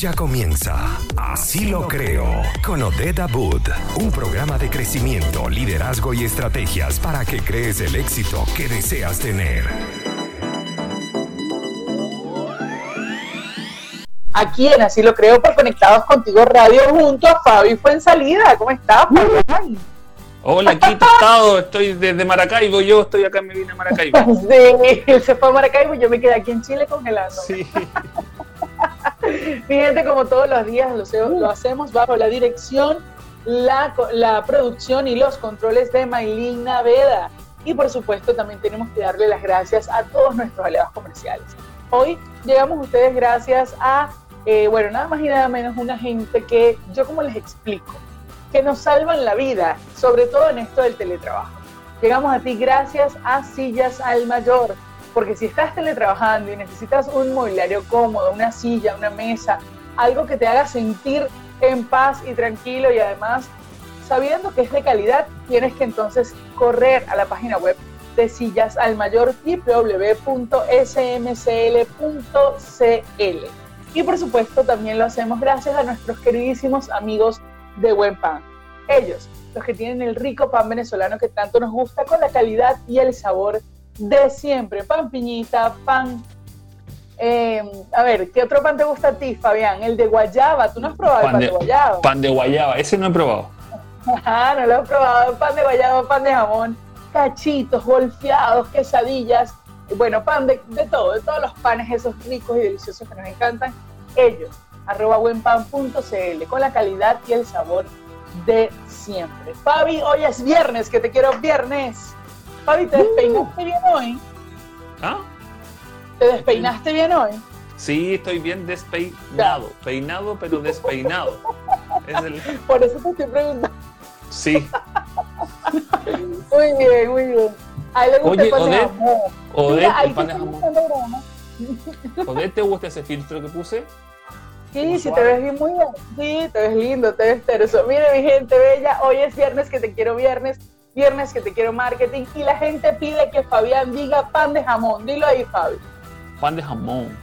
Ya comienza Así lo creo con Odeda Boot, un programa de crecimiento, liderazgo y estrategias para que crees el éxito que deseas tener. Aquí en Así lo creo por Conectados Contigo Radio junto a Fabi Fuensalida. ¿Cómo estás, Fabi? Hola, aquí estado, estoy desde Maracaibo, yo estoy acá, me vine a Maracaibo. Sí, él se fue a Maracaibo, yo me quedé aquí en Chile congelando. Sí. Mi gente, como todos los días lo, lo hacemos bajo la dirección, la, la, producción y los controles de Maylin Naveda. Y por supuesto también tenemos que darle las gracias a todos nuestros aliados comerciales. Hoy llegamos a ustedes gracias a, eh, bueno, nada más y nada menos una gente que, yo como les explico, que nos salvan la vida, sobre todo en esto del teletrabajo. Llegamos a ti gracias a Sillas al Mayor, porque si estás teletrabajando y necesitas un mobiliario cómodo, una silla, una mesa, algo que te haga sentir en paz y tranquilo y además sabiendo que es de calidad, tienes que entonces correr a la página web de Sillas al Mayor www.smcl.cl. Y por supuesto también lo hacemos gracias a nuestros queridísimos amigos de Buen Pan. Ellos, los que tienen el rico pan venezolano que tanto nos gusta con la calidad y el sabor de siempre. Pan piñita, pan... Eh, a ver, ¿qué otro pan te gusta a ti, Fabián? El de guayaba. ¿Tú no has probado el pan de, guayaba? Pan de guayaba, ese no he probado. Ah, no lo he probado. Pan de guayaba, pan de jamón, cachitos, golfeados, quesadillas. Bueno, pan de, de todo, de todos los panes esos ricos y deliciosos que nos encantan. Ellos arroba buenpan.cl con la calidad y el sabor de siempre. Fabi, hoy es viernes, que te quiero viernes. Fabi, ¿te despeinaste bien hoy? ¿Ah? ¿Te despeinaste bien hoy? Sí, estoy bien despeinado. Peinado, pero despeinado. Por eso te estoy preguntando. Sí. muy bien, muy bien. A él le gusta Oye, el pan de Odette, Mira, ahí el pan de jamón. ¿Odette te gusta ese filtro que puse? Sí, sí, te ves bien muy bien. Sí, te ves lindo, te ves terso. Mire, mi gente bella, hoy es viernes que te quiero viernes, viernes que te quiero marketing y la gente pide que Fabián diga pan de jamón. Dilo ahí, Fabi. Pan de jamón.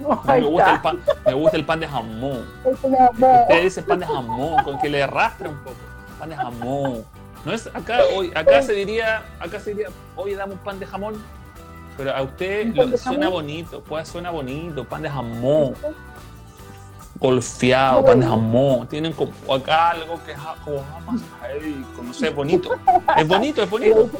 No, me, gusta el pan, me gusta el pan de jamón. El pan de jamón. Usted dice pan de jamón, con que le arrastre un poco. Pan de jamón. No es acá hoy, acá se diría, acá se diría, dame un pan de jamón. Pero a usted ¿Un pan lo- suena jamón? bonito, pues suena bonito, pan de jamón, golfeado, pan de jamón. Tienen como acá algo que es como jamás no sé, bonito. Es bonito, es bonito.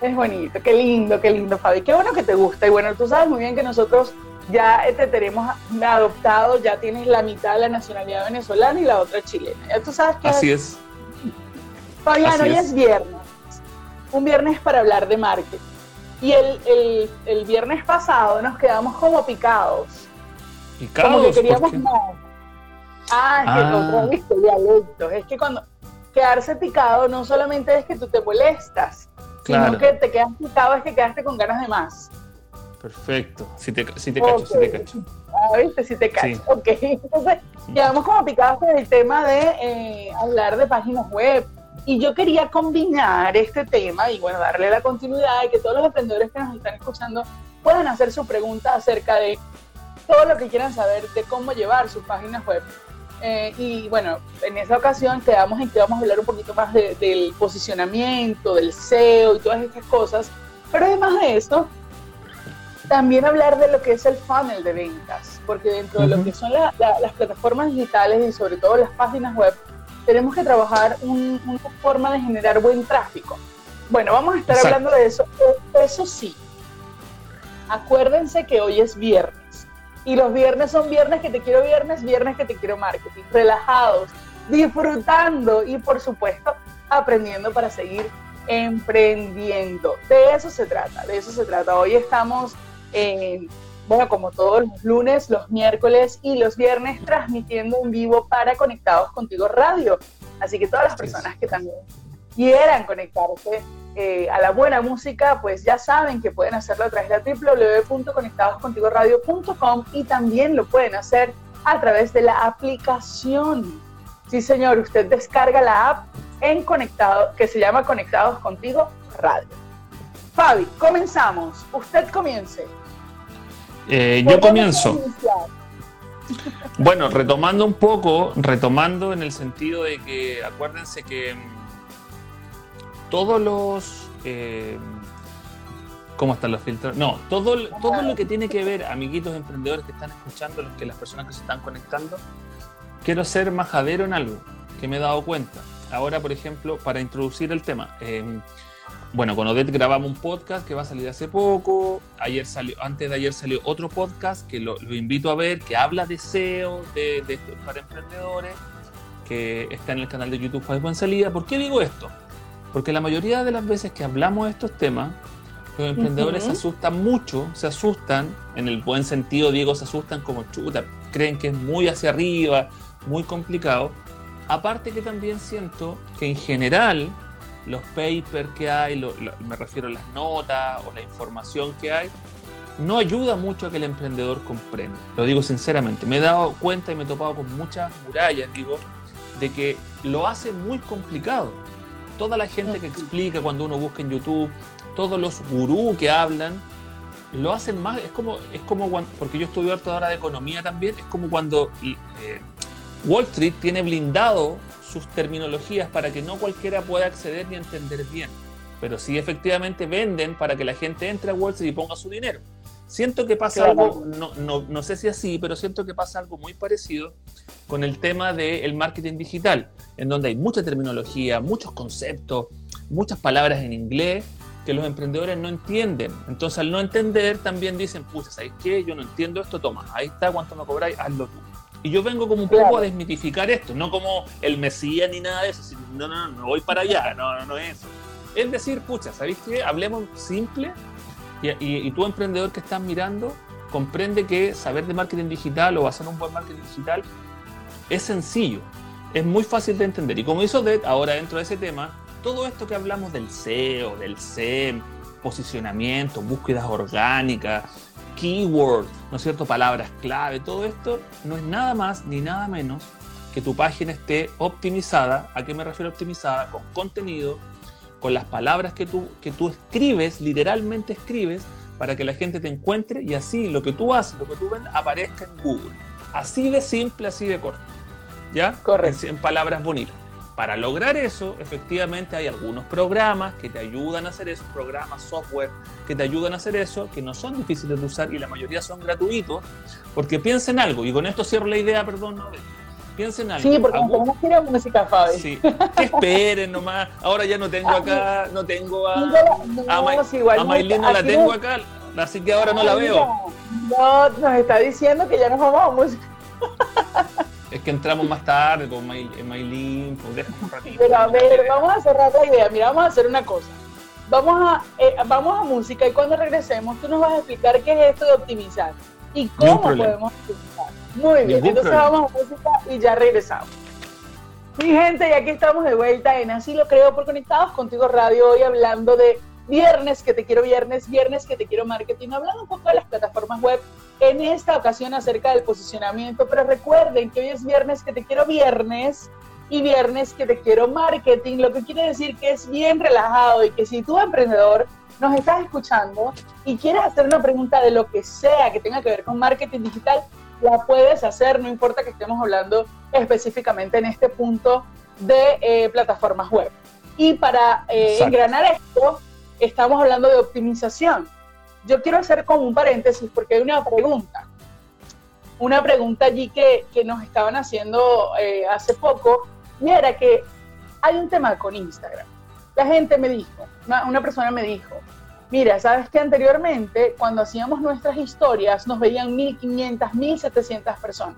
Es bonito, qué lindo, qué lindo, Fabi. Qué bueno que te gusta. Y bueno, tú sabes muy bien que nosotros ya eh, te tenemos adoptado, ya tienes la mitad de la nacionalidad venezolana y la otra chilena. Ya tú sabes que Así es. Fabián, Así hoy es. es viernes. Un viernes para hablar de marketing. Y el, el- el viernes pasado nos quedamos como picados. Y como que Carlos, ¿por queríamos más. Ah, es que Ah. otra vez, que dialectos. Es que cuando quedarse picado no solamente es que tú te molestas, Claro. sino que te quedas picado es que quedaste con ganas de más. Perfecto. Si te, si te cacho, si te cacho. Ah, ¿viste? Si te cacho. Sí. Ok. Entonces, quedamos como picados con el tema de eh, hablar de páginas web. Y yo quería combinar este tema y, bueno, darle la continuidad y que todos los emprendedores que nos están escuchando puedan hacer su pregunta acerca de todo lo que quieran saber de cómo llevar sus páginas web. Eh, y bueno, en esa ocasión quedamos en que vamos a hablar un poquito más de- del posicionamiento, del SEO y todas estas cosas. Pero además de eso, también hablar de lo que es el funnel de ventas, porque dentro de lo que son la- la- las plataformas digitales y sobre todo las páginas web, tenemos que trabajar un- una forma de generar buen tráfico. Bueno, vamos a estar Exacto. hablando de eso. Eh, Eso sí, acuérdense que hoy es viernes. Y los viernes son viernes que te quiero viernes, viernes que te quiero marketing. Relajados, disfrutando y por supuesto aprendiendo para seguir emprendiendo. De eso se trata, de eso se trata. Hoy estamos, eh, bueno, como todos los lunes, los miércoles y los viernes transmitiendo en vivo para Conectados Contigo Radio. Así que todas las personas que también quieran conectarse eh, a la buena música, pues ya saben que pueden hacerlo a través de www.conectadoscontigoradio.com y también lo pueden hacer a través de la aplicación. Sí, señor, usted descarga la app en Conectado, que se llama Conectados Contigo Radio. Fabi, comenzamos. Usted comience. Eh, ¿Por yo comienzo. Bueno, retomando un poco, retomando en el sentido de que acuérdense que mm, todos los... Eh, ¿Cómo están los filtros? No, todo, todo lo que tiene que ver, amiguitos emprendedores que están escuchando, los que las personas que se están conectando, quiero ser majadero en algo que me he dado cuenta. Ahora, por ejemplo, para introducir el tema, em, bueno, con Odette grabamos un podcast que va a salir hace poco. Ayer salió, antes de ayer salió otro podcast que lo, invito a ver, que habla de SEO de, para emprendedores, que está en el canal de YouTube Buen Salida. ¿Por qué digo esto? Porque la mayoría de las veces que hablamos de estos temas, los emprendedores se asustan mucho, se asustan, en el buen sentido, Diego, se asustan como chuta, creen que es muy hacia arriba, muy complicado. Aparte que también siento que en general los papers que hay, me refiero a las notas o la información que hay, no ayuda mucho a que el emprendedor comprenda. Lo digo sinceramente, me he dado cuenta y me he topado con muchas murallas, digo, de que lo hace muy complicado. Toda la gente que explica cuando uno busca en YouTube, todos los gurús que hablan, lo hacen más, es como, es como cuando, porque yo estudio harto ahora de economía también, es como cuando eh, Wall Street tiene blindado sus terminologías para que no cualquiera pueda acceder ni entender bien. Pero sí efectivamente venden para que la gente entre a Wall Street y ponga su dinero. Siento que pasa algo, no, no, no, sé si así, pero siento que pasa algo muy parecido con el tema del marketing digital, en donde hay mucha terminología, muchos conceptos, muchas palabras en inglés que los emprendedores no entienden. Entonces, al no entender, también dicen, pucha, ¿sabes qué? Yo no entiendo esto, toma, ahí está, ¿cuánto me cobráis? Hazlo tú. Y yo vengo como un poco a desmitificar esto, no como el Mesías ni nada de eso. No, no, no, no voy para allá, no, no, no es eso. Es decir, pucha, ¿sabéis qué? Hablemos simple y, y, tú, emprendedor que estás mirando, comprende que saber de marketing digital o hacer un buen marketing digital es sencillo, es muy fácil de entender. Y como hizo Dead, ahora dentro de ese tema, todo esto que hablamos del SEO, del SEM, posicionamiento, búsquedas orgánicas, keywords, ¿no es cierto? Palabras clave, todo esto no es nada más ni nada menos que tu página esté optimizada. ¿A qué me refiero optimizada? Con contenido, con las palabras que tú, que tú escribes, literalmente escribes, para que la gente te encuentre y así lo que tú haces, lo que tú vendes, aparezca en Google. Así de simple, así de corto. ¿Ya? Correcto. en palabras bonitas. Para lograr eso, efectivamente hay algunos programas que te ayudan a hacer eso, programas, software que te ayudan a hacer eso, que no son difíciles de usar y la mayoría son gratuitos, porque piensen algo, y con esto cierro la idea, perdón, no, piensen algo. Sí, porque no quiero música, Fabi. Sí, que esperen nomás, ahora ya no tengo acá, no tengo a, no, a, Maylin no la tengo acá, así que ahora no la veo. No, nos está diciendo que ya nos vamos a música. Es que entramos más tarde con Maylin, pues un ratito. Pero a ver, vamos a cerrar la idea. Mira, vamos a hacer una cosa. Vamos a, eh, vamos a música y cuando regresemos tú nos vas a explicar qué es esto de optimizar y cómo podemos optimizar. Muy bien, entonces vamos a música y ya regresamos. Mi gente, y aquí estamos de vuelta en Así lo creo por Conectados Contigo Radio, hoy hablando de viernes que te quiero viernes, viernes que te quiero marketing, hablando un poco de las plataformas web en esta ocasión acerca del posicionamiento, pero recuerden que hoy es viernes que te quiero viernes y viernes que te quiero marketing, lo que quiere decir que es bien relajado y que si tú emprendedor nos estás escuchando y quieres hacer una pregunta de lo que sea que tenga que ver con marketing digital, la puedes hacer, no importa que estemos hablando específicamente en este punto de eh, plataformas web. Y para eh, engranar esto, estamos hablando de optimización yo quiero hacer como un paréntesis porque hay una pregunta. Una pregunta allí que, que nos estaban haciendo eh, hace poco y era que hay un tema con Instagram. La gente me dijo, una, persona me dijo, mira, sabes que anteriormente cuando hacíamos nuestras historias nos veían 1500, 1700 personas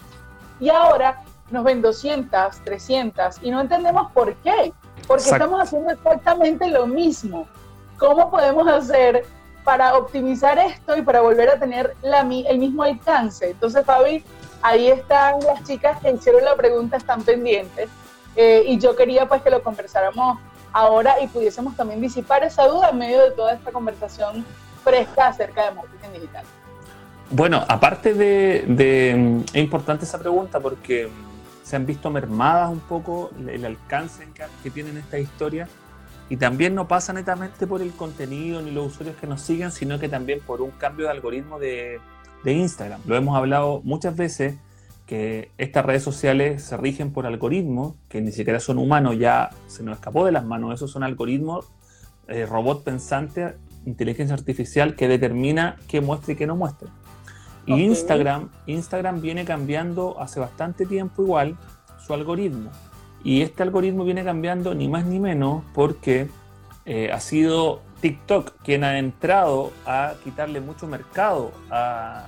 y ahora nos ven 200, 300 y no entendemos por qué, porque estamos haciendo exactamente lo mismo. ¿Cómo podemos hacer para optimizar esto y para volver a tener la, el mismo alcance. Entonces, Fabi, ahí están las chicas que hicieron la pregunta, están pendientes. Eh, y yo quería pues que lo conversáramos ahora y pudiésemos también disipar esa duda en medio de toda esta conversación fresca acerca de marketing digital. Bueno, aparte de, es importante esa pregunta porque se han visto mermadas un poco el alcance que tienen estas historias y también no pasa netamente por el contenido ni los usuarios que nos siguen, sino que también por un cambio de algoritmo de, de Instagram. Lo hemos hablado muchas veces que estas redes sociales se rigen por algoritmos que ni siquiera son humanos, ya se nos escapó de las manos, esos son algoritmos, eh, robot pensante, inteligencia artificial que determina qué muestra y qué no muestra. Y Instagram, Instagram viene cambiando hace bastante tiempo igual su algoritmo. Y este algoritmo viene cambiando ni más ni menos porque eh, ha sido TikTok quien ha entrado a quitarle mucho mercado a,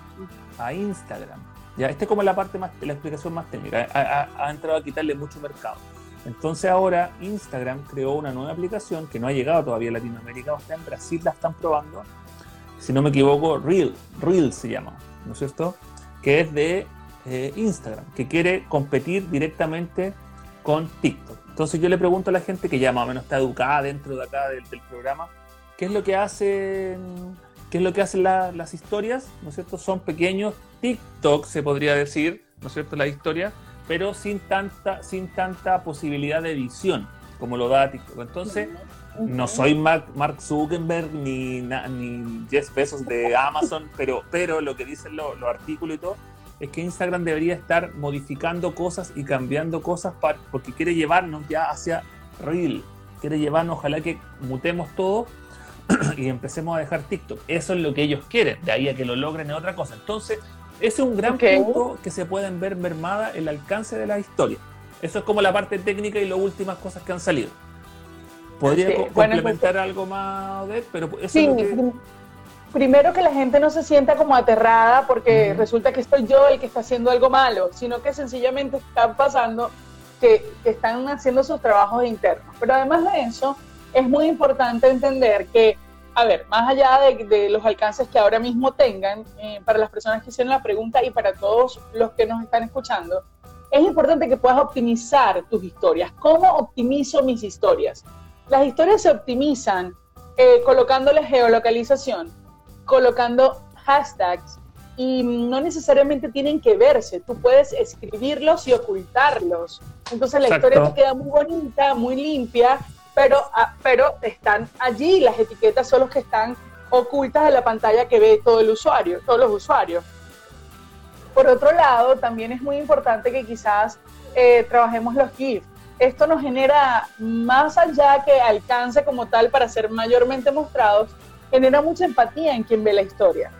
a Instagram. Ya, esta es como la parte más, la explicación más técnica. Ha, entrado a quitarle mucho mercado. Entonces ahora Instagram creó una nueva aplicación que no ha llegado todavía a Latinoamérica, o sea, en Brasil la están probando. Si no me equivoco, Reel, Reel se llama, ¿no es cierto? Que es de eh, Instagram, que quiere competir directamente con TikTok. Entonces yo le pregunto a la gente que ya más o menos está educada dentro de acá del, programa, ¿qué es lo que hacen, qué es lo que hacen las historias? ¿No es cierto? Son pequeños TikTok, se podría decir, ¿no es cierto? La historia, pero sin tanta, sin tanta posibilidad de edición como lo da TikTok. Entonces, no soy Mark, Zuckerberg ni, ni Jeff Bezos de Amazon, pero, pero lo que dicen los artículos y todo es que Instagram debería estar modificando cosas y cambiando cosas para, porque quiere llevarnos ya hacia Reel. Quiere llevarnos, ojalá que mutemos todo y empecemos a dejar TikTok. Eso es lo que ellos quieren. De ahí a que lo logren es otra cosa. Entonces, ese es un gran punto que se pueden ver mermada el alcance de la historia. Eso es como la parte técnica y las últimas cosas que han salido. Podría complementar pues, algo más, de pero eso es lo que... Primero que la gente no se sienta como aterrada porque resulta que estoy yo el que está haciendo algo malo, sino que sencillamente están pasando que, que están haciendo sus trabajos internos. Pero además de eso, es muy importante entender que a ver, más allá de, los alcances que ahora mismo tengan, eh, para las personas que hicieron la pregunta y para todos los que nos están escuchando, es importante que puedas optimizar tus historias. ¿Cómo optimizo mis historias? Las historias se optimizan eh, colocándole geolocalización, colocando hashtags y no necesariamente tienen que verse. Tú puedes escribirlos y ocultarlos. Entonces la historia te queda muy bonita, muy limpia pero, ah, pero están allí, las etiquetas son los que están ocultas de la pantalla que ve todo el usuario, todos los usuarios. Por otro lado, también es muy importante que quizás eh, trabajemos los GIFs. Esto nos genera, más allá que alcance como tal para ser mayormente mostrados, genera mucha empatía en quien ve la historia.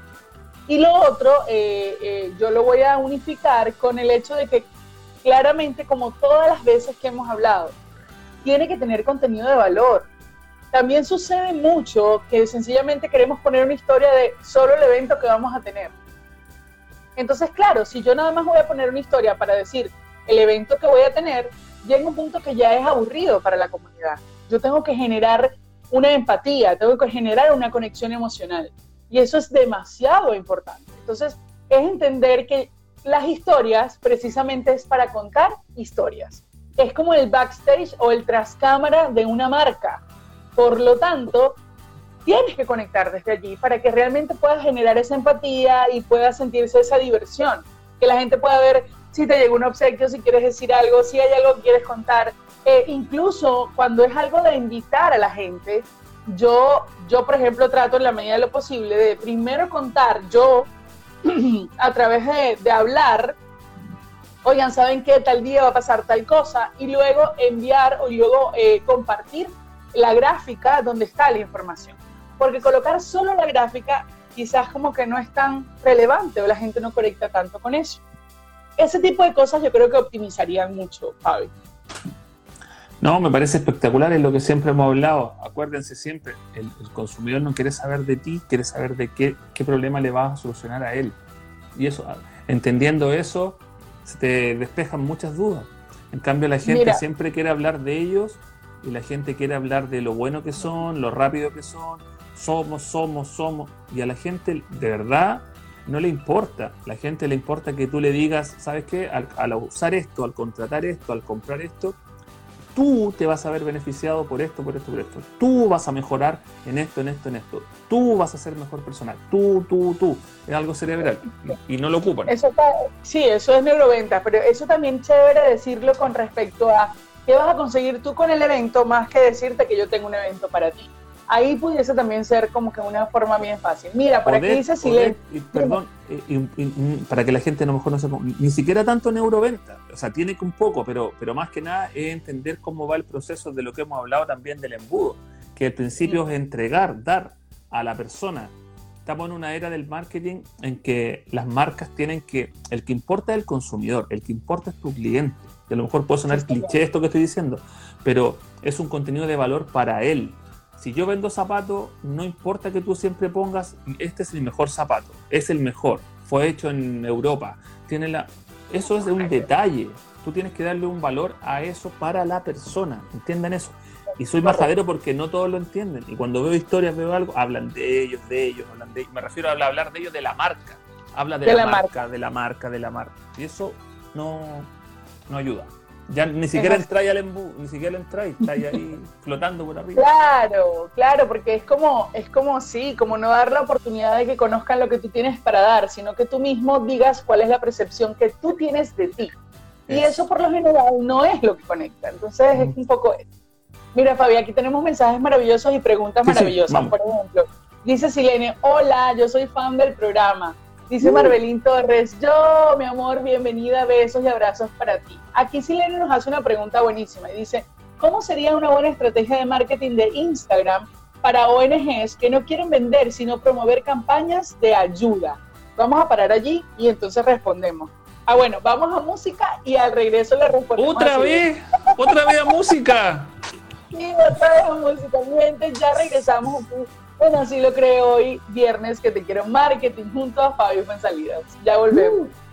Y lo otro, eh, eh, yo lo voy a unificar con el hecho de que claramente, como todas las veces que hemos hablado, tiene que tener contenido de valor. También sucede mucho que sencillamente queremos poner una historia de solo el evento que vamos a tener. Entonces, claro, si yo nada más voy a poner una historia para decir el evento que voy a tener, llega un punto que ya es aburrido para la comunidad. Yo tengo que generar una empatía, tengo que generar una conexión emocional. Y eso es demasiado importante. Entonces, es entender que las historias precisamente es para contar historias es como el backstage o el tras cámara de una marca. Por lo tanto, tienes que conectar desde allí para que realmente puedas generar esa empatía y puedas sentirse esa diversión. Que la gente pueda ver si te llegó un obsequio, si quieres decir algo, si hay algo que quieres contar. Eh, incluso cuando es algo de invitar a la gente, yo, yo, por ejemplo, trato en la medida de lo posible de primero contar yo a través de hablar oigan, ¿saben qué? Tal día va a pasar tal cosa, y luego enviar o luego eh, compartir la gráfica donde está la información. Porque colocar solo la gráfica quizás como que no es tan relevante o la gente no conecta tanto con eso. Ese tipo de cosas yo creo que optimizarían mucho, Fabi. No, me parece espectacular, es lo que siempre hemos hablado. Acuérdense siempre, el, consumidor no quiere saber de ti, quiere saber de qué, qué problema le vas a solucionar a él. Y eso, entendiendo eso, se te despejan muchas dudas. En cambio, la gente siempre quiere hablar de ellos y la gente quiere hablar de lo bueno que son, lo rápido que son, somos, somos, somos. Y a la gente de verdad no le importa. La gente le importa que tú le digas, ¿sabes qué? al usar esto, al contratar esto, al comprar esto, tú te vas a ver beneficiado por esto, por esto, por esto. Tú vas a mejorar en esto, en esto, en esto. Tú vas a ser mejor personal. Tú, tú, tú. Es algo cerebral y, no lo ocupan. Eso sí, eso es neuroventa, pero eso también chévere decirlo con respecto a qué vas a conseguir tú con el evento más que decirte que yo tengo un evento para ti. Ahí pudiese también ser como que una forma bien fácil. Mira, por aquí dice Silene. Perdón, para que la gente a lo mejor no sepa, ni siquiera tanto neuroventa, o sea, tiene que un poco, pero, pero más que nada es entender cómo va el proceso de lo que hemos hablado también del embudo, que el principio es entregar, dar a la persona. Estamos en una era del marketing en que las marcas tienen que, el que importa es el consumidor, el que importa es tu cliente. Y a lo mejor puede sonar cliché esto que estoy diciendo, pero es un contenido de valor para él. Si yo vendo zapatos, no importa que tú siempre pongas, este es el mejor zapato, es el mejor, fue hecho en Europa, tiene la... Eso es de un detalle, tú tienes que darle un valor a eso para la persona, entiendan eso. Y soy majadero porque no todos lo entienden. Y cuando veo historias, veo algo, hablan de ellos, de ellos, hablan de Me refiero a hablar de ellos de la marca. Habla de, la, marca, de la marca, de la marca. Y eso no, no ayuda. Ya ni siquiera entráis al embú, ni siquiera entráis, estáis ahí flotando por arriba. Claro, claro, porque es como, es como sí, como no dar la oportunidad de que conozcan lo que tú tienes para dar, sino que tú mismo digas cuál es la percepción que tú tienes de ti. Y eso por lo general no es lo que conecta. Entonces es un poco. Mira, Fabi, aquí tenemos mensajes maravillosos y preguntas maravillosas. por ejemplo, dice Silene, hola, yo soy fan del programa. Dice uh. Marbelín Torres, yo, mi amor, bienvenida, besos y abrazos para ti. Aquí Silene nos hace una pregunta buenísima y dice, ¿cómo sería una buena estrategia de marketing de Instagram para ONGs que no quieren vender, sino promover campañas de ayuda? Vamos a parar allí y entonces respondemos. Ah, bueno, vamos a música y al regreso le respondemos. ¿Otra vez? ¿Otra vez a música? Sí, otra vez a música. Gente, ya regresamos bueno, así lo creo hoy, viernes, que te quiero marketing junto a Fabio Salidas. Ya volvemos. Uh.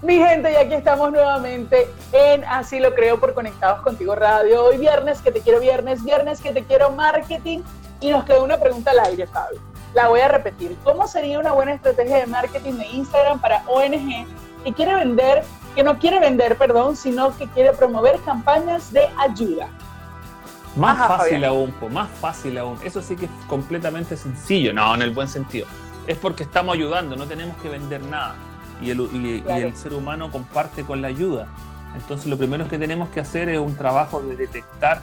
Mi gente, y aquí estamos nuevamente en Así lo creo por Conectados Contigo Radio. Hoy viernes, que te quiero viernes, viernes, que te quiero marketing. Y nos quedó una pregunta al aire, Fabio. La voy a repetir. ¿Cómo sería una buena estrategia de marketing de Instagram para ONG que quiere vender, que no quiere vender, perdón, sino que quiere promover campañas de ayuda? Más fácil aún, más fácil aún. Eso sí que es completamente sencillo, no, en el buen sentido. Es porque estamos ayudando, no tenemos que vender nada. Y el, y, el ser humano comparte con la ayuda. Entonces lo primero que tenemos que hacer es un trabajo de detectar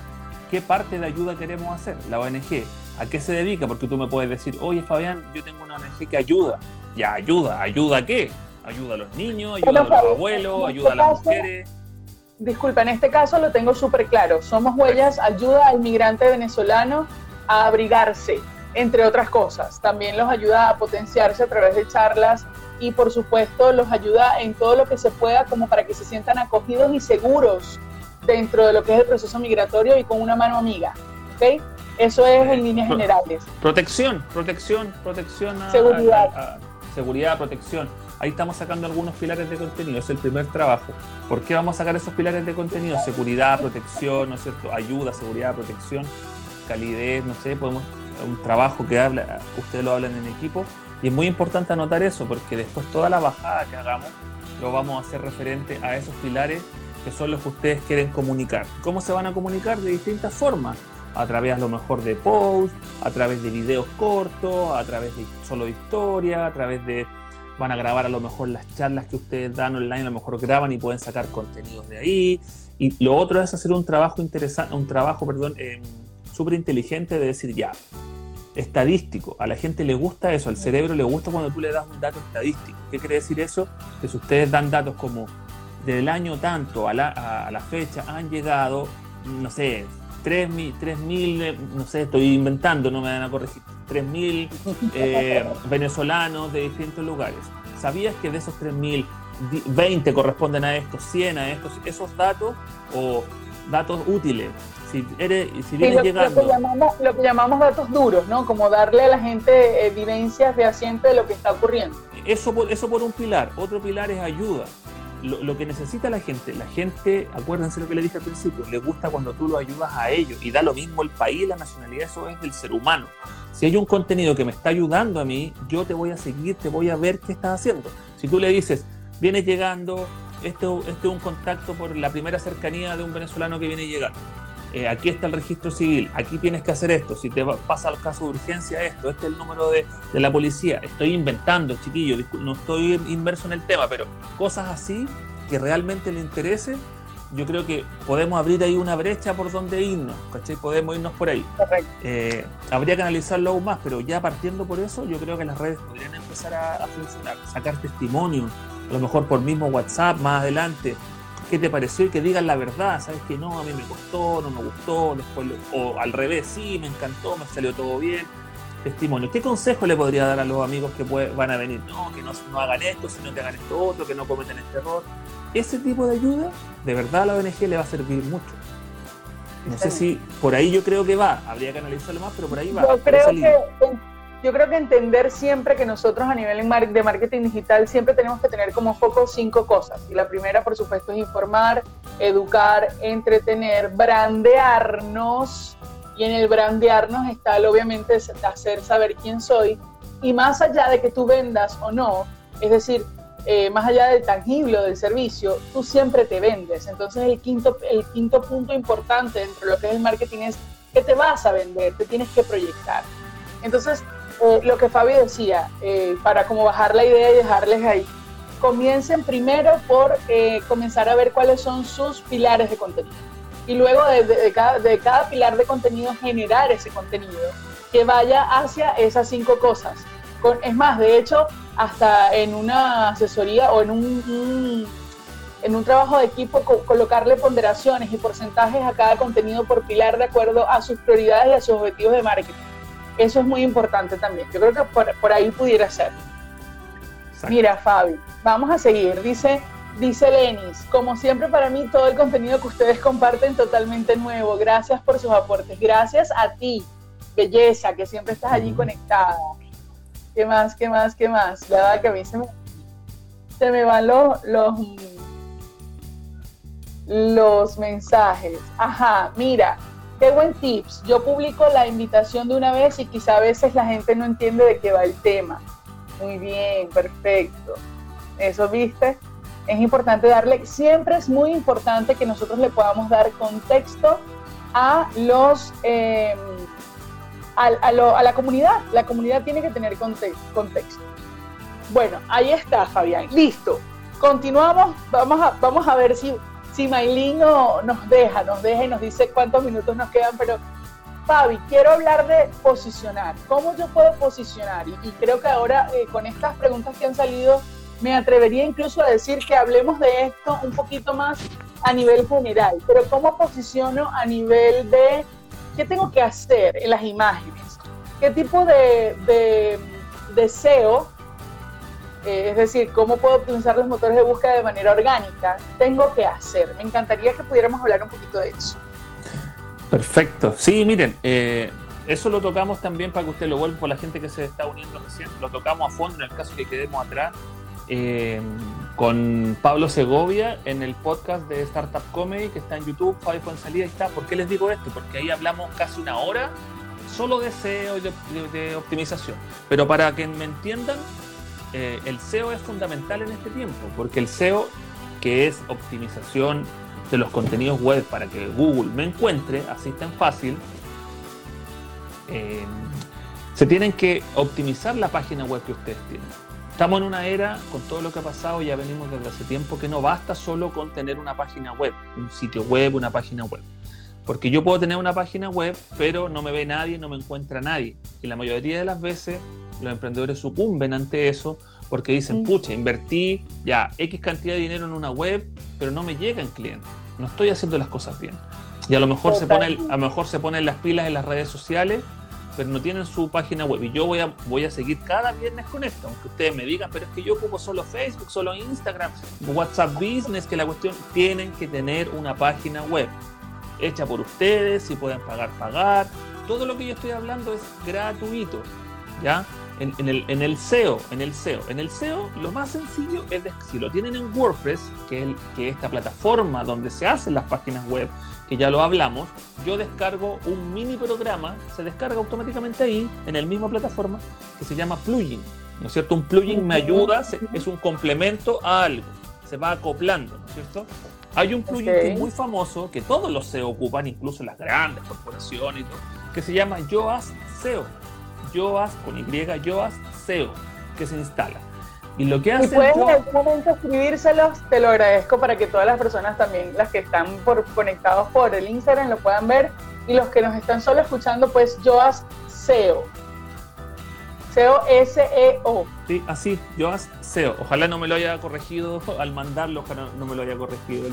qué parte de ayuda queremos hacer, la ONG. ¿A qué se dedica? Porque tú me puedes decir, oye Fabián, yo tengo una ONG que ayuda. Ya, ayuda. ¿Ayuda a qué? Ayuda a los niños, ayuda a los abuelos, ayuda a las mujeres disculpa, en este caso lo tengo súper claro. Somos Huellas ayuda al migrante venezolano a abrigarse, entre otras cosas. También los ayuda a potenciarse a través de charlas y por supuesto los ayuda en todo lo que se pueda como para que se sientan acogidos y seguros dentro de lo que es el proceso migratorio y con una mano amiga. ¿okay? Eso es en líneas generales. Protección, protección, protección. seguridad. seguridad, protección. Ahí estamos sacando algunos pilares de contenido, es el primer trabajo. ¿Por qué vamos a sacar esos pilares de contenido? Seguridad, protección, ¿no es cierto? Ayuda, seguridad, protección, calidez, no sé, podemos un trabajo que habla, ustedes lo hablan en equipo y es muy importante anotar eso porque después toda la bajada que hagamos lo vamos a hacer referente a esos pilares que son los que ustedes quieren comunicar. ¿Cómo se van a comunicar? De distintas formas. A través a lo mejor de posts, a través de videos cortos, a través de solo historia, a través de van a grabar a lo mejor las charlas que ustedes dan online, a lo mejor graban y pueden sacar contenidos de ahí. Y lo otro es hacer un trabajo interesante, un trabajo, perdón, eh, súper inteligente de decir ya, estadístico. A la gente le gusta eso, al cerebro le gusta cuando tú le das un dato estadístico. ¿Qué quiere decir eso? Que si ustedes dan datos como del año tanto a la, a la fecha han llegado, no sé, 3.000, eh, no sé, estoy inventando, no me van a corregir, 3.000 eh, venezolanos de distintos lugares. ¿Sabías que de esos 3.000, 20 corresponden a estos, 100 a estos, esos datos o datos útiles? Si, eres, si vienes llegando... Lo que, llamamos, lo que llamamos datos duros, ¿no? Como darle a la gente evidencias fehacientes de lo que está ocurriendo. Eso eso por un pilar. Otro pilar es ayuda lo, que necesita la gente, la gente, acuérdense lo que le dije al principio, le gusta cuando tú lo ayudas a ellos y da lo mismo el país, la nacionalidad, eso es del ser humano. Si hay un contenido que me está ayudando a mí, yo te voy a seguir, te voy a ver qué estás haciendo. Si tú le dices, vienes llegando, este es un contacto por la primera cercanía de un venezolano que viene llegando eh, aquí está el registro civil, aquí tienes que hacer esto, si te pasa el caso de urgencia esto, este es el número de, la policía, estoy inventando, chiquillo, no estoy inmerso en el tema, pero cosas así que realmente le interese, yo creo que podemos abrir ahí una brecha por donde irnos, ¿cachai? Podemos irnos por ahí. Eh, habría que analizarlo aún más, pero ya partiendo por eso, yo creo que las redes podrían empezar a, funcionar, sacar testimonios, a lo mejor por mismo WhatsApp más adelante. ¿Qué te pareció? Y que digan la verdad, ¿sabes que no? A mí me costó, no me gustó, después, o al revés, sí, me encantó, me salió todo bien testimonio. ¿Qué consejo le podría dar a los amigos que van a venir? No, que no, no, hagan esto, sino que hagan esto otro, que no cometen este error. Ese tipo de ayuda, de verdad a la ONG le va a servir mucho. No sé si por ahí yo creo que va, habría que analizarlo más, pero por ahí va. Yo creo, que, yo creo que entender siempre que nosotros a nivel de marketing digital siempre tenemos que tener como foco cinco cosas. Y la primera, por supuesto, es informar, educar, entretener, brandearnos y en el brandearnos está obviamente hacer saber quién soy. Y más allá de que tú vendas o no, es decir, eh, más allá del tangible del servicio, tú siempre te vendes. Entonces el quinto, el quinto punto importante dentro de lo que es el marketing es que te vas a vender, te tienes que proyectar. Entonces, eh, lo que Fabi decía, eh, para como bajar la idea y dejarles ahí, comiencen primero por comenzar a ver cuáles son sus pilares de contenido y luego de, cada, pilar de contenido generar ese contenido que vaya hacia esas cinco cosas. Es más, de hecho, hasta en una asesoría o en un, en un trabajo de equipo colocarle ponderaciones y porcentajes a cada contenido por pilar de acuerdo a sus prioridades y a sus objetivos de marketing. Eso es muy importante también. Yo creo que por, por ahí pudiera ser. Mira, Fabi, vamos a seguir. Dice Dice Lenis, como siempre para mí todo el contenido que ustedes comparten totalmente nuevo. Gracias por sus aportes. Gracias a ti, belleza, que siempre estás allí conectada. ¿Qué más? ¿Qué más? ¿Qué más? La verdad que a mí se me, se me van los, los, los mensajes. Ajá, mira, qué buen tips. Yo publico la invitación de una vez y quizá a veces la gente no entiende de qué va el tema. Muy bien, perfecto. Eso viste es importante darle, siempre es muy importante que nosotros le podamos dar contexto a los em, a, la comunidad. La comunidad tiene que tener contexto. Bueno, ahí está, Fabián. Listo. Continuamos. Vamos a, vamos a ver si, si Maylin nos deja, nos deja y nos dice cuántos minutos nos quedan, pero Fabi, quiero hablar de posicionar. ¿Cómo yo puedo posicionar? Y, creo que ahora eh, con estas preguntas que han salido me atrevería incluso a decir que hablemos de esto un poquito más a nivel general, pero ¿cómo posiciono a nivel de qué tengo que hacer en las imágenes? ¿Qué tipo de, de, SEO, eh, es decir, cómo puedo optimizar los motores de búsqueda de manera orgánica, tengo que hacer? Me encantaría que pudiéramos hablar un poquito de eso. Perfecto. Sí, miren, eh, eso lo tocamos también para que usted lo vuelva por la gente que se está uniendo recién. Lo tocamos a fondo en el caso que quedemos atrás eh, con Pablo Segovia en el podcast de Startup Comedy que está en YouTube, Fabi Salida está. ¿Por qué les digo esto? Porque ahí hablamos casi una hora solo de SEO y de, optimización. Pero para que me entiendan, eh, el SEO es fundamental en este tiempo, porque el SEO, que es optimización de los contenidos web para que Google me encuentre, así tan fácil, eh, se tienen que optimizar la página web que ustedes tienen. Estamos en una era, con todo lo que ha pasado, ya venimos desde hace tiempo, que no basta solo con tener una página web, un sitio web, una página web. Porque yo puedo tener una página web, pero no me ve nadie, no me encuentra nadie. Y la mayoría de las veces los emprendedores sucumben ante eso porque dicen, pucha, invertí ya X cantidad de dinero en una web, pero no me llegan clientes. No estoy haciendo las cosas bien. Y a lo mejor se pone, a lo mejor se ponen las pilas en las redes sociales pero no tienen su página web. Y yo voy a, voy a seguir cada viernes con esto, aunque ustedes me digan, pero es que yo ocupo solo Facebook, solo Instagram, WhatsApp Business, que la cuestión, tienen que tener una página web hecha por ustedes, si pueden pagar, pagar. Todo lo que yo estoy hablando es gratuito, ¿ya? En, el, en el SEO, en el SEO. En el SEO lo más sencillo es si lo tienen en WordPress, que es, que es esta plataforma donde se hacen las páginas web, que ya lo hablamos, yo descargo un mini programa, se descarga automáticamente ahí, en el mismo plataforma, que se llama plugin. ¿No es cierto? Un plugin me ayuda, es un complemento a algo, se va acoplando, ¿no es cierto? Hay un plugin que es muy famoso, que todos los SEO ocupan, incluso las grandes corporaciones y todo, que se llama Yoast SEO. Yoast con Y, Yoast SEO, que se instala. Y lo que hace. Si puedes en algún momento escribírselos, te lo agradezco para que todas las personas también, las que están por, conectados por el Instagram, lo puedan ver. Y los que nos están solo escuchando, pues Joas SEO. SEO S-E-O. Sí, así, Joas SEO. Ojalá no me lo haya corregido al mandarlo, ojalá no me lo haya corregido.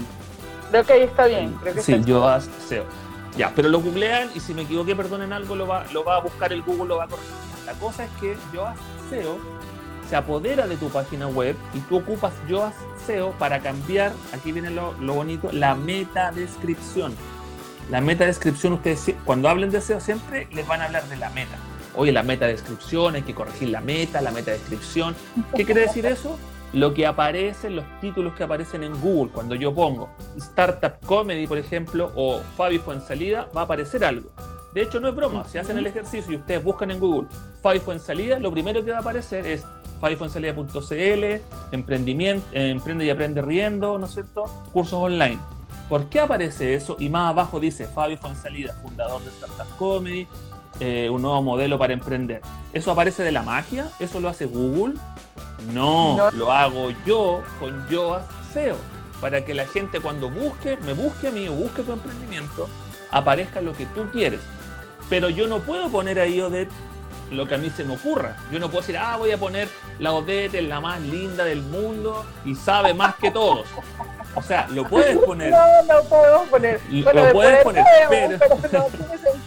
Creo que ahí está bien. Creo que sí, Joas SEO. Ya, pero lo googlean y si me equivoqué, perdonen algo, lo va, lo va a buscar el Google, lo va a corregir. La cosa es que Yoast SEO se apodera de tu página web y tú ocupas Yoast SEO para cambiar, aquí viene lo, bonito, la meta descripción. La meta descripción, ustedes cuando hablen de SEO siempre les van a hablar de la meta. Oye, la meta descripción, hay que corregir la meta, la meta descripción. ¿Qué quiere decir eso? Lo que aparece, los títulos que aparecen en Google, cuando yo pongo Startup Comedy, por ejemplo, o Fabi salida, va a aparecer algo. De hecho, no es broma, si hacen el ejercicio y ustedes buscan en Google Fabi salida, lo primero que va a aparecer es fabifuensalida.cl, emprendimiento, emprende y aprende riendo, ¿no es cierto? Cursos online. ¿Por qué aparece eso? Y más abajo dice Fabi salida, fundador de Startup Comedy, eh, un nuevo modelo para emprender. ¿Eso aparece de la magia? ¿Eso lo hace Google? No, lo hago yo con Yoast SEO, para que la gente cuando busque, me busque a mí o busque tu emprendimiento, aparezca lo que tú quieres. Pero yo no puedo poner ahí Odette lo que a mí se me ocurra. Yo no puedo decir, ah, voy a poner la Odette es la más linda del mundo y sabe más que todos. O sea, lo puedes poner. No, no puedo poner. lo puedes poner, pero, no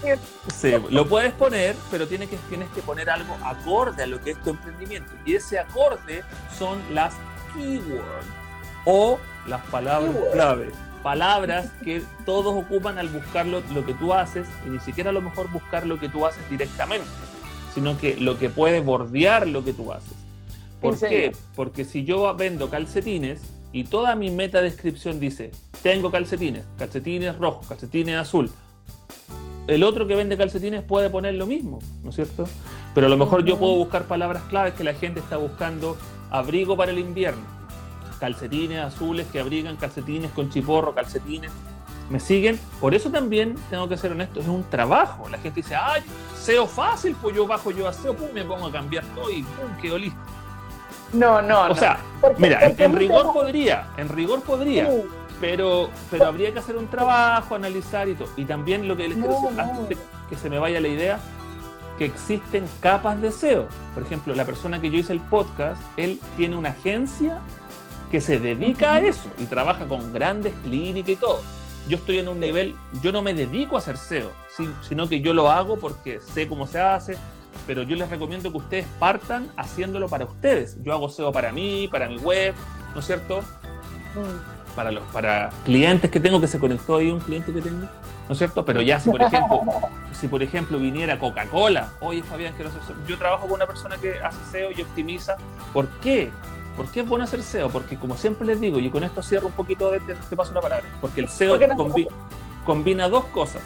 tiene. Sí, lo puedes poner, pero tienes que, tienes que poner algo acorde a lo que es tu emprendimiento. Y ese acorde son las keywords o las palabras clave. Palabras que todos ocupan al buscar lo, lo que tú haces y ni siquiera a lo mejor buscar lo que tú haces directamente, sino que lo que puede bordear lo que tú haces. ¿Por qué? Porque si yo vendo calcetines, y toda mi meta descripción dice, tengo calcetines, calcetines rojos, calcetines azul. El otro que vende calcetines puede poner lo mismo, ¿no es cierto? Pero a lo mejor yo puedo buscar palabras claves que la gente está buscando abrigo para el invierno. Calcetines azules que abrigan, calcetines con chiporro, calcetines. ¿Me siguen? Por eso también tengo que ser honesto, es un trabajo. La gente dice, ay, SEO fácil, pues yo bajo yo a SEO, pum, me pongo a cambiar todo y pum, quedo listo. No, no, O sea, mira, en, rigor podría, en rigor podría, pero, pero habría que hacer un trabajo, analizar y todo. Y también lo que les quiero decir, antes que se me vaya la idea, que existen capas de SEO. Por ejemplo, la persona que yo hice el podcast, él tiene una agencia que se dedica a eso y trabaja con grandes clínicas y todo. Yo estoy en un nivel, yo no me dedico a hacer SEO, sino que yo lo hago porque sé cómo se hace, pero yo les recomiendo que ustedes partan haciéndolo para ustedes. Yo hago SEO para mí, para mi web, ¿no es cierto? Mm. Para los para clientes que tengo que se conectó ahí un cliente que tengo, ¿no es cierto? Pero ya si por ejemplo, si por ejemplo viniera Coca-Cola, oye Fabián, quiero hacer SEO. Yo trabajo con una persona que hace SEO y optimiza. ¿Por qué? ¿Por qué es bueno hacer SEO? Porque como siempre les digo, y con esto cierro un poquito de, te paso una palabra, porque el SEO combina dos cosas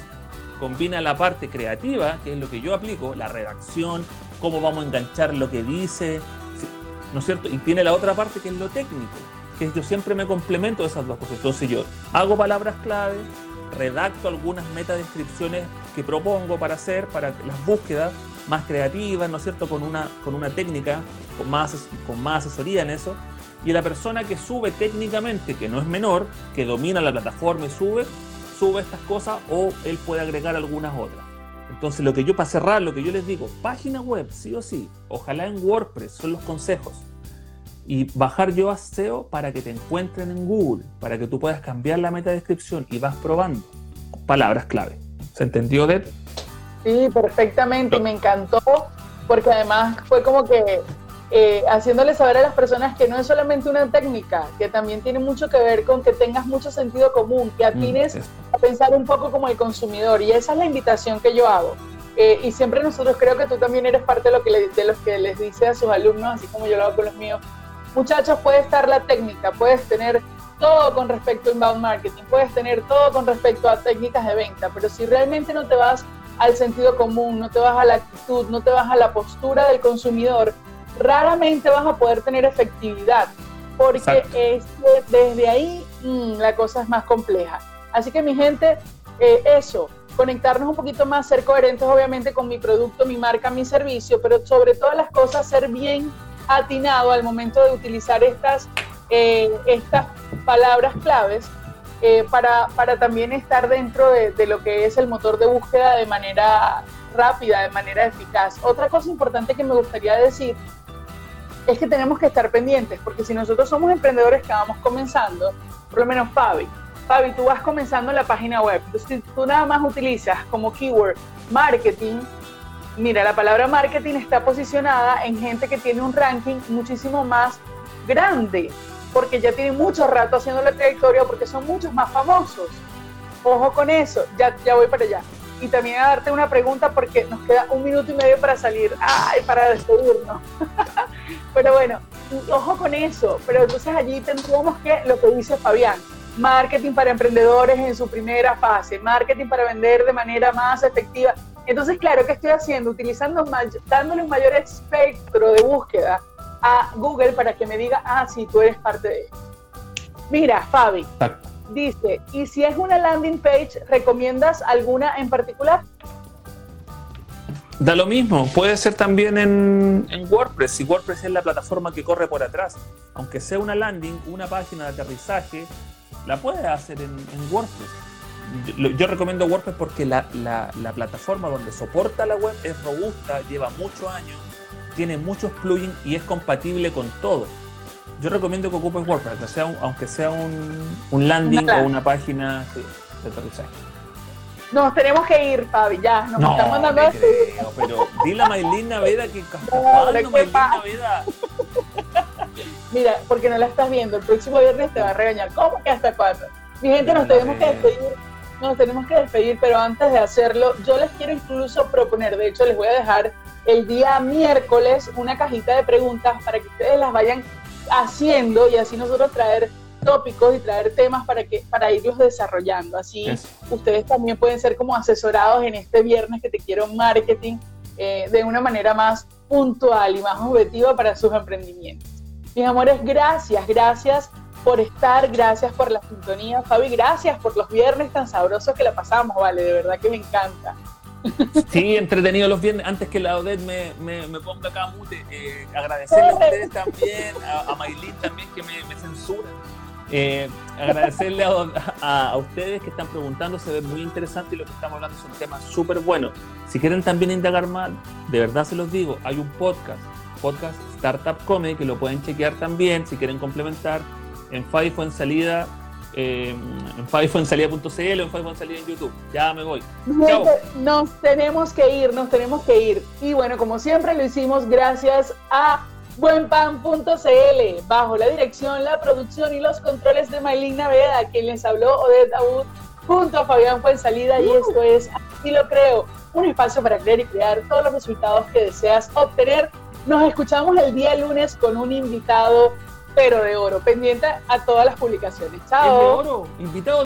combina la parte creativa, que es lo que yo aplico, la redacción, cómo vamos a enganchar lo que dice, ¿no es cierto? Y tiene la otra parte que es lo técnico, que yo siempre me complemento de esas dos cosas. Entonces yo hago palabras clave, redacto algunas metadescripciones que propongo para hacer, para las búsquedas más creativas, ¿no es cierto? Con una, con una técnica, con más, con más asesoría en eso. Y la persona que sube técnicamente, que no es menor, que domina la plataforma y sube, sube estas cosas o él puede agregar algunas otras. Entonces, lo que yo, para cerrar, lo que yo les digo, página web, sí o sí, ojalá en WordPress, son los consejos. Y bajar yo a SEO para que te encuentren en Google, para que tú puedas cambiar la meta descripción y vas probando palabras clave. ¿Se entendió, Deb? Sí, perfectamente, me encantó, porque además fue como que eh, haciéndole saber a las personas que no es solamente una técnica, que también tiene mucho que ver con que tengas mucho sentido común, que atines a pensar un poco como el consumidor. Y esa es la invitación que yo hago. Eh, y siempre nosotros, creo que tú también eres parte de, lo que de los que les dice a sus alumnos, así como yo lo hago con los míos. Muchachos, puede estar la técnica, puedes tener todo con respecto a inbound marketing, puedes tener todo con respecto a técnicas de venta, pero si realmente no te vas al sentido común, no te vas a la actitud, no te vas a la postura del consumidor, raramente vas a poder tener efectividad, porque desde ahí mm, la cosa es más compleja. Así que mi gente, eh, eso, conectarnos un poquito más, ser coherentes obviamente con mi producto, mi marca, mi servicio, pero sobre todas las cosas ser bien atinado al momento de utilizar estas, eh, estas palabras claves eh, para, para, también estar dentro de, de, lo que es el motor de búsqueda de manera rápida, de manera eficaz. Otra cosa importante que me gustaría decir es que tenemos que estar pendientes, porque si nosotros somos emprendedores que vamos comenzando, por lo menos Fabi, Fabi, tú vas comenzando en la página web, entonces tú nada más utilizas como keyword marketing, mira, la palabra marketing está posicionada en gente que tiene un ranking muchísimo más grande, porque ya tienen mucho rato haciendo la trayectoria, porque son muchos más famosos. Ojo con eso, ya, ya voy para allá. Y también a darte una pregunta porque nos queda un minuto y medio para salir, ay, para despedirnos. Pero bueno, ojo con eso. Pero entonces allí tendríamos que, lo que dice Fabián, marketing para emprendedores en su primera fase, marketing para vender de manera más efectiva. Entonces, claro, ¿qué estoy haciendo? Utilizando, dándole un mayor espectro de búsqueda a Google para que me diga, ah, sí, tú eres parte de él. Mira, Fabi, dice, ¿y si es una landing page, recomiendas alguna en particular? Da lo mismo, puede ser también en, en, WordPress, si WordPress es la plataforma que corre por atrás. Aunque sea una landing, una página de aterrizaje, la puedes hacer en, en WordPress. Yo, yo, recomiendo WordPress porque la, la, la, plataforma donde soporta la web es robusta, lleva muchos años, tiene muchos plugins y es compatible con todo. Yo recomiendo que ocupes WordPress, aunque sea un, aunque sea un, un landing o una página de aterrizaje. Nos tenemos que ir, Fabi, ya. Nos no, están mandando me creo, pero dile a Maylin Naveda que ¿cuándo Maylin Naveda? Mira, porque no la estás viendo, el próximo viernes te va a regañar. ¿Cómo que hasta cuándo? Mi gente, nos tenemos que despedir. Nos tenemos que despedir, pero antes de hacerlo, yo les quiero incluso proponer, de hecho, les voy a dejar el día miércoles una cajita de preguntas para que ustedes las vayan haciendo y así nosotros traer tópicos y traer temas para que para irlos desarrollando. Así ustedes también pueden ser como asesorados en este viernes que te quiero marketing eh, de una manera más puntual y más objetiva para sus emprendimientos. Mis amores, gracias, gracias por estar, gracias por la sintonía, Fabi, gracias por los viernes tan sabrosos que la pasamos, vale, de verdad que me encanta. Sí, entretenido los viernes. Antes que la Odette me, me, me ponga acá mute, eh, agradecerle a ustedes también, a, a Maylin también que me, me censura. Eh, agradecerle a, a, a, ustedes que están preguntando, se ve muy interesante y lo que estamos hablando son temas súper buenos. Si quieren también indagar más, de verdad se los digo, hay un podcast, podcast Startup Comedy, que lo pueden chequear también si quieren complementar en Fabi fue en salida eh, en o en fabifuensalida en YouTube. Ya me voy. Chao. Nos tenemos que ir, nos tenemos que ir. Y bueno, como siempre lo hicimos gracias a buenpan.cl, bajo la dirección, la producción y los controles de Maylin Naveda, quien les habló Odette Abud, junto a Fabián Fuensalida, uh. y esto es Así lo creo, un espacio para creer y crear todos los resultados que deseas obtener. Nos escuchamos el día lunes con un invitado pero de oro, pendiente a todas las publicaciones. Chao. De oro, invitado